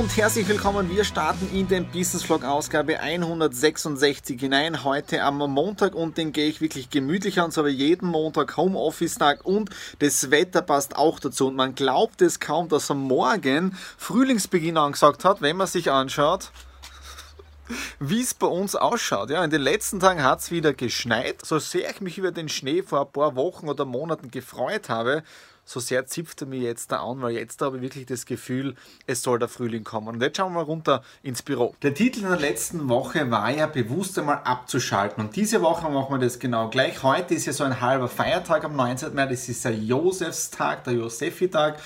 und herzlich willkommen. Wir starten in den Business Vlog Ausgabe 166 hinein. Heute am Montag und den gehe ich wirklich gemütlich an, so wie jeden Montag Homeoffice Tag und das Wetter passt auch dazu. Und man glaubt es kaum, dass am Morgen Frühlingsbeginn angesagt hat, wenn man sich anschaut wie es bei uns ausschaut. Ja, in den letzten Tagen hat es wieder geschneit. So sehr ich mich über den Schnee vor ein paar Wochen oder Monaten gefreut habe, so sehr zipft er mir jetzt da an, weil jetzt habe ich wirklich das Gefühl, es soll der Frühling kommen. Und jetzt schauen wir runter ins Büro. Der Titel in der letzten Woche war ja bewusst einmal abzuschalten. Und diese Woche machen wir das genau gleich. Heute ist ja so ein halber Feiertag am 19. Mai, das ist der Josefstag, der Josefi-Tag.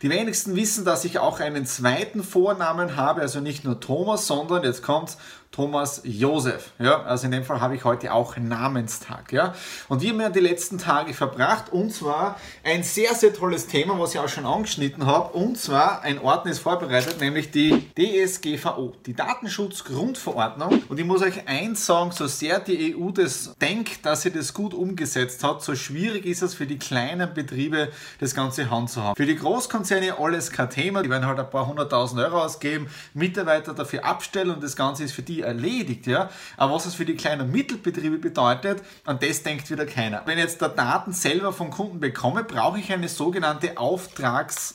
Die wenigsten wissen, dass ich auch einen zweiten Vornamen habe, also nicht nur Thomas, sondern jetzt kommt Thomas Josef. Ja, also in dem Fall habe ich heute auch Namenstag. Ja, und wir haben ja die letzten Tage verbracht und zwar ein sehr, sehr tolles Thema, was ich auch schon angeschnitten habe. Und zwar ein Ordner ist vorbereitet, nämlich die DSGVO, die Datenschutzgrundverordnung. Und ich muss euch eins sagen, so sehr die EU das denkt, dass sie das gut umgesetzt hat, so schwierig ist es für die kleinen Betriebe, das Ganze handzuhaben. Für die Großkonzerne alles kein Thema, die werden halt ein paar hunderttausend Euro ausgeben, Mitarbeiter dafür abstellen und das Ganze ist für die erledigt, ja. Aber was es für die kleinen Mittelbetriebe bedeutet, an das denkt wieder keiner. Wenn ich jetzt da Daten selber vom Kunden bekomme, brauche ich eine sogenannte Auftrags-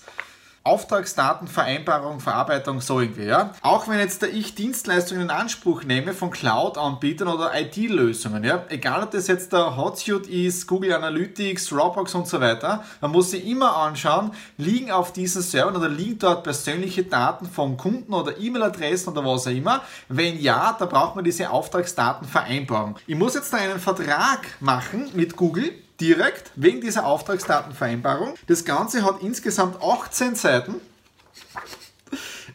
Auftragsdatenvereinbarung, Verarbeitung, so irgendwie. Ja? Auch wenn jetzt der ich Dienstleistungen in Anspruch nehme von Cloud-Anbietern oder IT-Lösungen, ja? egal ob das jetzt der Hotsuite ist, Google Analytics, Dropbox und so weiter, man muss sich immer anschauen, liegen auf diesen Servern oder liegen dort persönliche Daten vom Kunden oder E-Mail-Adressen oder was auch immer. Wenn ja, da braucht man diese Auftragsdatenvereinbarung. Ich muss jetzt da einen Vertrag machen mit Google, direkt wegen dieser Auftragsdatenvereinbarung. Das Ganze hat insgesamt 18 Seiten.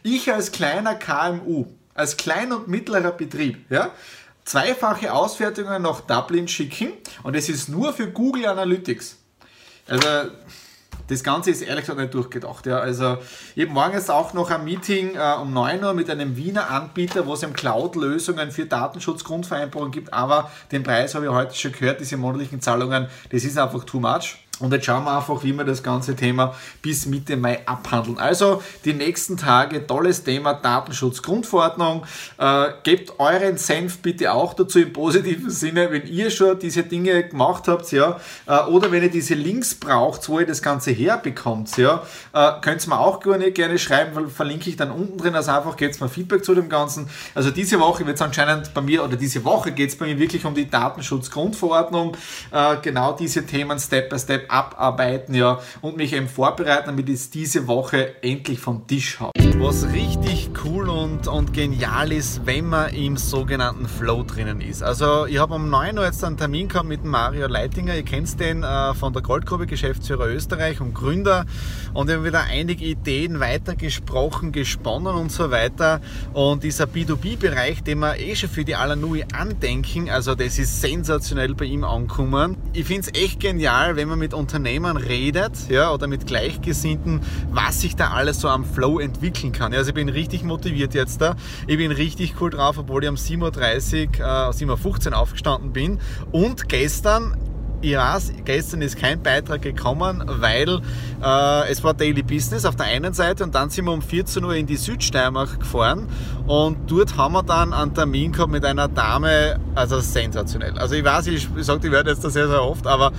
Ich als kleiner KMU, als klein und mittlerer Betrieb, ja, zweifache Auswertungen nach Dublin schicken und es ist nur für Google Analytics. Also das Ganze ist ehrlich gesagt nicht durchgedacht. Ja. Also ich habe morgen jetzt auch noch ein Meeting äh, um 9 Uhr mit einem Wiener Anbieter, wo es im Cloud-Lösungen für Datenschutzgrundvereinbarungen gibt, aber den Preis habe ich heute schon gehört, diese monatlichen Zahlungen, das ist einfach too much. Und jetzt schauen wir einfach, wie wir das ganze Thema bis Mitte Mai abhandeln. Also die nächsten Tage, tolles Thema Datenschutzgrundverordnung. Äh, gebt euren Senf bitte auch dazu im positiven Sinne, wenn ihr schon diese Dinge gemacht habt, ja, äh, oder wenn ihr diese Links braucht, wo ihr das Ganze herbekommt, ja, äh, könnt ihr mir auch gerne, gerne schreiben, verlinke ich dann unten drin, also einfach gebt mir Feedback zu dem Ganzen. Also diese Woche wird es anscheinend bei mir, oder diese Woche geht es bei mir wirklich um die Datenschutzgrundverordnung, äh, genau diese Themen Step by Step abarbeiten ja, und mich eben vorbereiten, damit ich es diese Woche endlich vom Tisch habe. Was richtig cool und, und genial ist, wenn man im sogenannten Flow drinnen ist. Also ich habe um 9 Uhr jetzt einen Termin gehabt mit Mario Leitinger, ihr kennt den äh, von der Goldgruppe, Geschäftsführer Österreich und Gründer und wir haben wieder einige Ideen weitergesprochen, gesponnen und so weiter und dieser B2B-Bereich, den wir eh schon für die Alanui andenken, also das ist sensationell bei ihm angekommen. Ich finde es echt genial, wenn man mit Unternehmern redet ja, oder mit Gleichgesinnten, was sich da alles so am Flow entwickeln kann. Also ich bin richtig motiviert jetzt da. Ich bin richtig cool drauf, obwohl ich um 7.30 Uhr, äh, 7.15 Uhr aufgestanden bin. Und gestern ich weiß, gestern ist kein Beitrag gekommen, weil äh, es war Daily Business auf der einen Seite und dann sind wir um 14 Uhr in die Südsteiermark gefahren und dort haben wir dann einen Termin gehabt mit einer Dame, also sensationell. Also ich weiß, ich, ich sage die Wörter jetzt da sehr, sehr oft, aber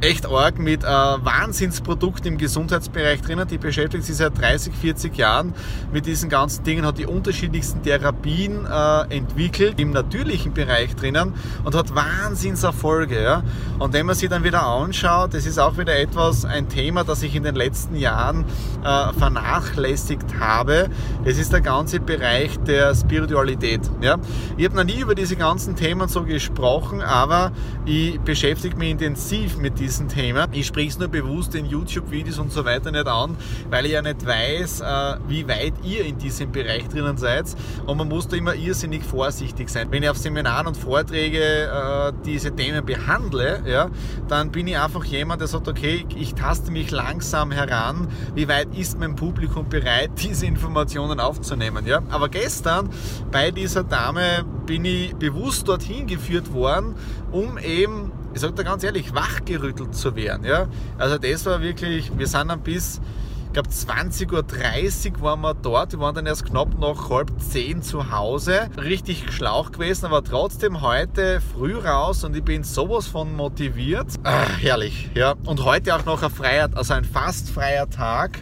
echt arg mit äh, Wahnsinnsprodukten im Gesundheitsbereich drinnen. Die beschäftigt sich seit 30, 40 Jahren mit diesen ganzen Dingen, hat die unterschiedlichsten Therapien äh, entwickelt im natürlichen Bereich drinnen und hat Wahnsinnserfolge. Ja? Und wenn man sich dann wieder anschaut, das ist auch wieder etwas, ein Thema, das ich in den letzten Jahren äh, vernachlässigt habe. Das ist der ganze Bereich der Spiritualität. Ja? Ich habe noch nie über diese ganzen Themen so gesprochen, aber ich beschäftige mich intensiv mit diesen Themen. Ich spreche es nur bewusst in YouTube-Videos und so weiter nicht an, weil ich ja nicht weiß, äh, wie weit ihr in diesem Bereich drinnen seid. Und man muss da immer irrsinnig vorsichtig sein. Wenn ich auf Seminaren und Vorträge äh, diese Themen behandle, ja, dann bin ich einfach jemand, der sagt, okay, ich taste mich langsam heran, wie weit ist mein Publikum bereit, diese Informationen aufzunehmen. Ja? Aber gestern bei dieser Dame bin ich bewusst dorthin geführt worden, um eben, ich sage da ganz ehrlich, wachgerüttelt zu werden. Ja? Also das war wirklich, wir sind dann bis, ich glaube 20.30 Uhr waren wir dort, wir waren dann erst knapp nach halb zehn zu Hause, richtig schlauch gewesen, aber trotzdem heute früh raus und ich bin sowas von motiviert. Ach, herrlich, ja. Und heute auch noch ein freier, also ein fast freier Tag,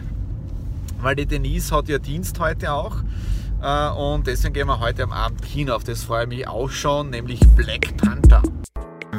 weil die Denise hat ja Dienst heute auch. Äh, und deswegen gehen wir heute am Abend Kino auf. Das freue ich mich auch schon, nämlich Black Panther.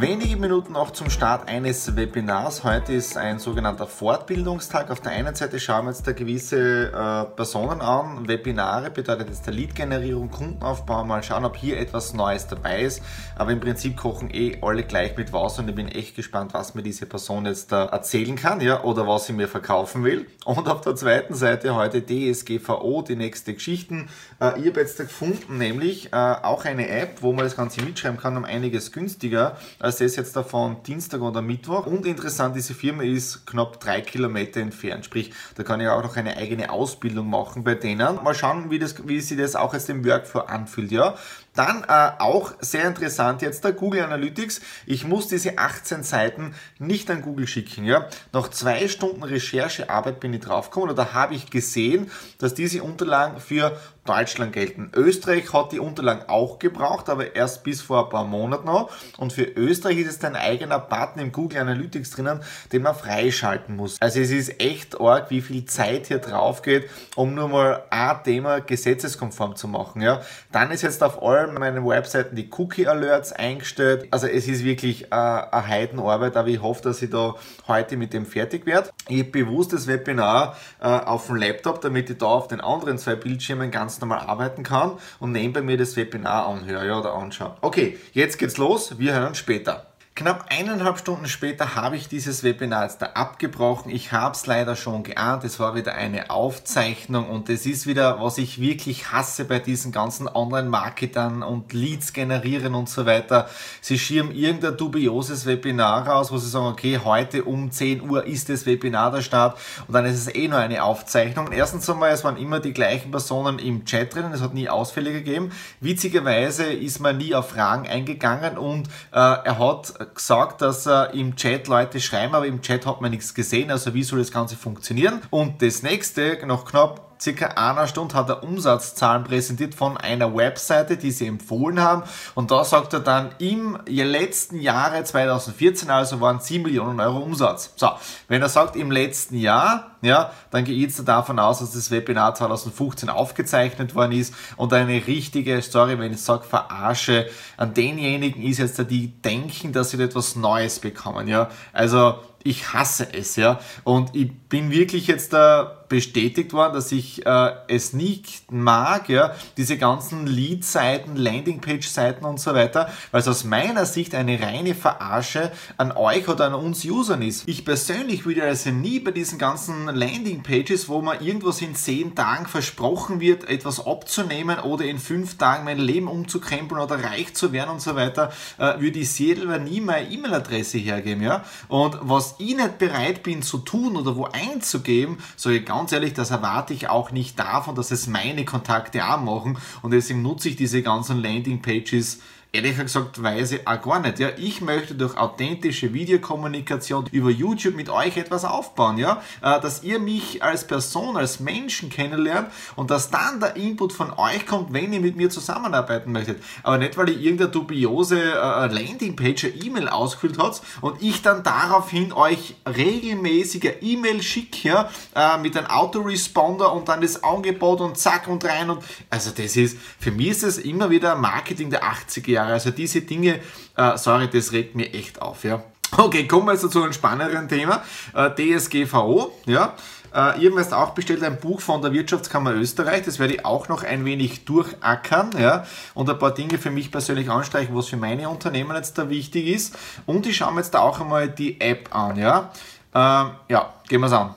Wenige Minuten noch zum Start eines Webinars. Heute ist ein sogenannter Fortbildungstag. Auf der einen Seite schauen wir jetzt da gewisse äh, Personen an. Webinare bedeutet jetzt der Lead-Generierung, Kundenaufbau. Mal schauen, ob hier etwas Neues dabei ist. Aber im Prinzip kochen eh alle gleich mit Wasser und ich bin echt gespannt, was mir diese Person jetzt da erzählen kann, ja, oder was sie mir verkaufen will. Und auf der zweiten Seite heute DSGVO, die nächste Geschichten. Äh, ich habe jetzt gefunden, nämlich äh, auch eine App, wo man das Ganze mitschreiben kann, um einiges günstiger als das jetzt davon Dienstag oder Mittwoch. Und interessant, diese Firma ist knapp drei Kilometer entfernt. Sprich, da kann ich auch noch eine eigene Ausbildung machen bei denen. Mal schauen, wie, das, wie sich das auch als dem Workflow anfühlt. Ja? Dann äh, auch sehr interessant jetzt der Google Analytics. Ich muss diese 18 Seiten nicht an Google schicken. Ja? Nach zwei Stunden Recherchearbeit bin ich draufgekommen oder habe ich gesehen, dass diese Unterlagen für Deutschland gelten. Österreich hat die Unterlagen auch gebraucht, aber erst bis vor ein paar Monaten noch. Und für Österreich ist es ein eigener Button im Google Analytics drinnen, den man freischalten muss. Also es ist echt arg, wie viel Zeit hier drauf geht, um nur mal ein Thema gesetzeskonform zu machen. Ja? Dann ist jetzt auf allem meinen Webseiten die Cookie Alerts eingestellt. Also es ist wirklich äh, eine Heidenarbeit, aber ich hoffe, dass ich da heute mit dem fertig werde. Ich bewusst das Webinar äh, auf dem Laptop, damit ich da auf den anderen zwei Bildschirmen ganz normal arbeiten kann und nebenbei mir das Webinar anhöre oder anschaue. Okay, jetzt geht's los. Wir hören später. Knapp eineinhalb Stunden später habe ich dieses Webinar jetzt da abgebrochen. Ich habe es leider schon geahnt. Es war wieder eine Aufzeichnung und es ist wieder, was ich wirklich hasse bei diesen ganzen Online-Marketern und Leads generieren und so weiter. Sie schirmen irgendein dubioses Webinar raus, wo sie sagen, okay, heute um 10 Uhr ist das Webinar der Start und dann ist es eh nur eine Aufzeichnung. Erstens einmal, es waren immer die gleichen Personen im Chat drinnen, es hat nie Ausfälle gegeben. Witzigerweise ist man nie auf Fragen eingegangen und äh, er hat gesagt, dass er im Chat Leute schreiben, aber im Chat hat man nichts gesehen. Also wie soll das Ganze funktionieren? Und das nächste, noch knapp circa einer Stunde hat er Umsatzzahlen präsentiert von einer Webseite, die sie empfohlen haben. Und da sagt er dann, im letzten Jahre 2014, also waren 7 Millionen Euro Umsatz. So, wenn er sagt im letzten Jahr, ja, dann gehe ich davon aus, dass das Webinar 2015 aufgezeichnet worden ist und eine richtige, sorry, wenn ich sage, Verarsche an denjenigen ist jetzt, die denken, dass sie etwas Neues bekommen, ja. Also, ich hasse es, ja. Und ich bin wirklich jetzt da bestätigt worden, dass ich äh, es nicht mag, ja, diese ganzen Lead-Seiten, Landingpage-Seiten und so weiter, weil es aus meiner Sicht eine reine Verarsche an euch oder an uns Usern ist. Ich persönlich würde also nie bei diesen ganzen Landingpages, wo man irgendwas in zehn Tagen versprochen wird, etwas abzunehmen oder in fünf Tagen mein Leben umzukrempeln oder reich zu werden und so weiter, äh, würde ich selber nie meine E-Mail-Adresse hergeben, ja. Und was ich nicht bereit bin zu tun oder wo einzugeben, sage ich ganz ehrlich, das erwarte ich auch nicht davon, dass es meine Kontakte auch machen. Und deswegen nutze ich diese ganzen Landingpages Ehrlich gesagt weiß ich auch gar nicht. Ja, ich möchte durch authentische Videokommunikation über YouTube mit euch etwas aufbauen, ja, äh, dass ihr mich als Person, als Menschen kennenlernt und dass dann der Input von euch kommt, wenn ihr mit mir zusammenarbeiten möchtet. Aber nicht, weil ihr irgendeine dubiose äh, Landingpage, E-Mail ausgefüllt habt und ich dann daraufhin euch regelmäßige E-Mail schicke, ja, äh, mit einem Autoresponder und dann das Angebot und zack und rein und also das ist, für mich ist das immer wieder Marketing der 80er Jahre. Also diese Dinge, äh, sorry, das regt mir echt auf, ja. Okay, kommen wir jetzt zu einem spannenderen Thema. Äh, DSGVO, ja. Äh, ihr habt auch bestellt ein Buch von der Wirtschaftskammer Österreich, das werde ich auch noch ein wenig durchackern ja, und ein paar Dinge für mich persönlich anstreichen, was für meine Unternehmen jetzt da wichtig ist. Und ich schaue mir jetzt da auch einmal die App an. Ja, äh, ja gehen wir es an.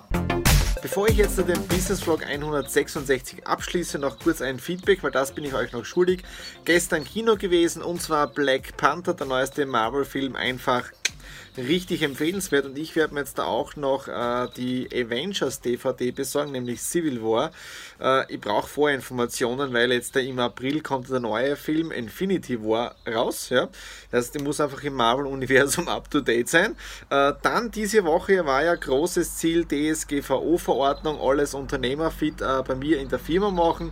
Bevor ich jetzt den Business Vlog 166 abschließe, noch kurz ein Feedback, weil das bin ich euch noch schuldig. Gestern Kino gewesen und zwar Black Panther, der neueste Marvel-Film, einfach richtig empfehlenswert und ich werde mir jetzt da auch noch äh, die Avengers DVD besorgen, nämlich Civil War. Äh, ich brauche Vorinformationen, weil jetzt im April kommt der neue Film Infinity War raus. Ja? Das heißt, ich muss einfach im Marvel-Universum up-to-date sein. Äh, dann diese Woche war ja großes Ziel DSGVO-Verordnung, alles Unternehmerfit äh, bei mir in der Firma machen.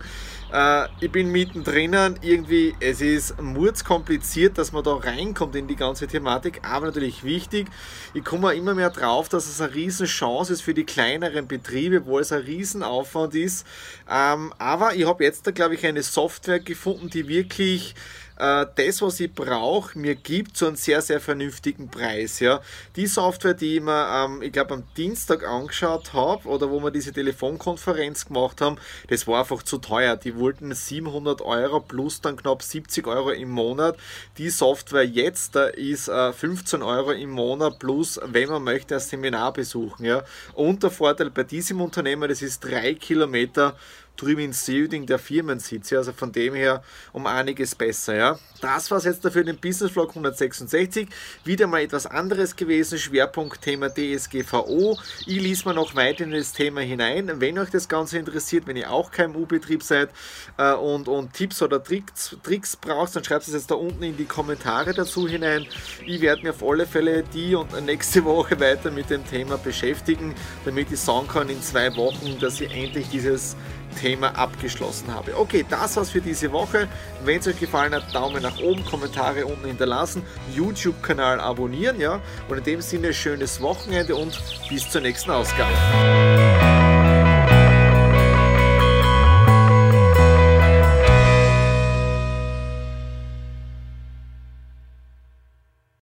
Äh, ich bin mittendrin, irgendwie, es ist mordskompliziert, dass man da reinkommt in die ganze Thematik, aber natürlich wichtig. Ich komme immer mehr drauf, dass es eine riesen Chance ist für die kleineren Betriebe, wo es ein Riesenaufwand ist. Ähm, aber ich habe jetzt da, glaube ich, eine Software gefunden, die wirklich äh, das, was ich brauche, mir gibt zu einem sehr, sehr vernünftigen Preis. Ja. Die Software, die ich mir, ähm, ich glaube, am Dienstag angeschaut habe oder wo wir diese Telefonkonferenz gemacht haben, das war einfach zu teuer. Die wollten 700 Euro plus dann knapp 70 Euro im Monat. Die Software jetzt da ist äh, 15 Euro im Monat plus, wenn man möchte, ein Seminar besuchen. Ja. Und der Vorteil bei diesem Unternehmen, das ist drei Kilometer drüben in Seuding der Firmensitz. Ja, also von dem her um einiges besser. Ja. Das war es jetzt dafür den Business Vlog 166. Wieder mal etwas anderes gewesen. Schwerpunktthema DSGVO. Ich lese mal noch weiter in das Thema hinein. Wenn euch das Ganze interessiert, wenn ihr auch KMU-Betrieb seid äh, und, und Tipps oder Tricks, Tricks braucht, dann schreibt es jetzt da unten in die Kommentare dazu hinein. Ich werde mir auf alle Fälle die und nächste Woche weiter mit dem Thema beschäftigen, damit ich sagen kann in zwei Wochen, dass ich endlich dieses Thema abgeschlossen habe. Okay, das war's für diese Woche. Wenn es euch gefallen hat, Daumen nach oben, Kommentare unten hinterlassen, YouTube-Kanal abonnieren, ja. Und in dem Sinne schönes Wochenende und bis zur nächsten Ausgabe.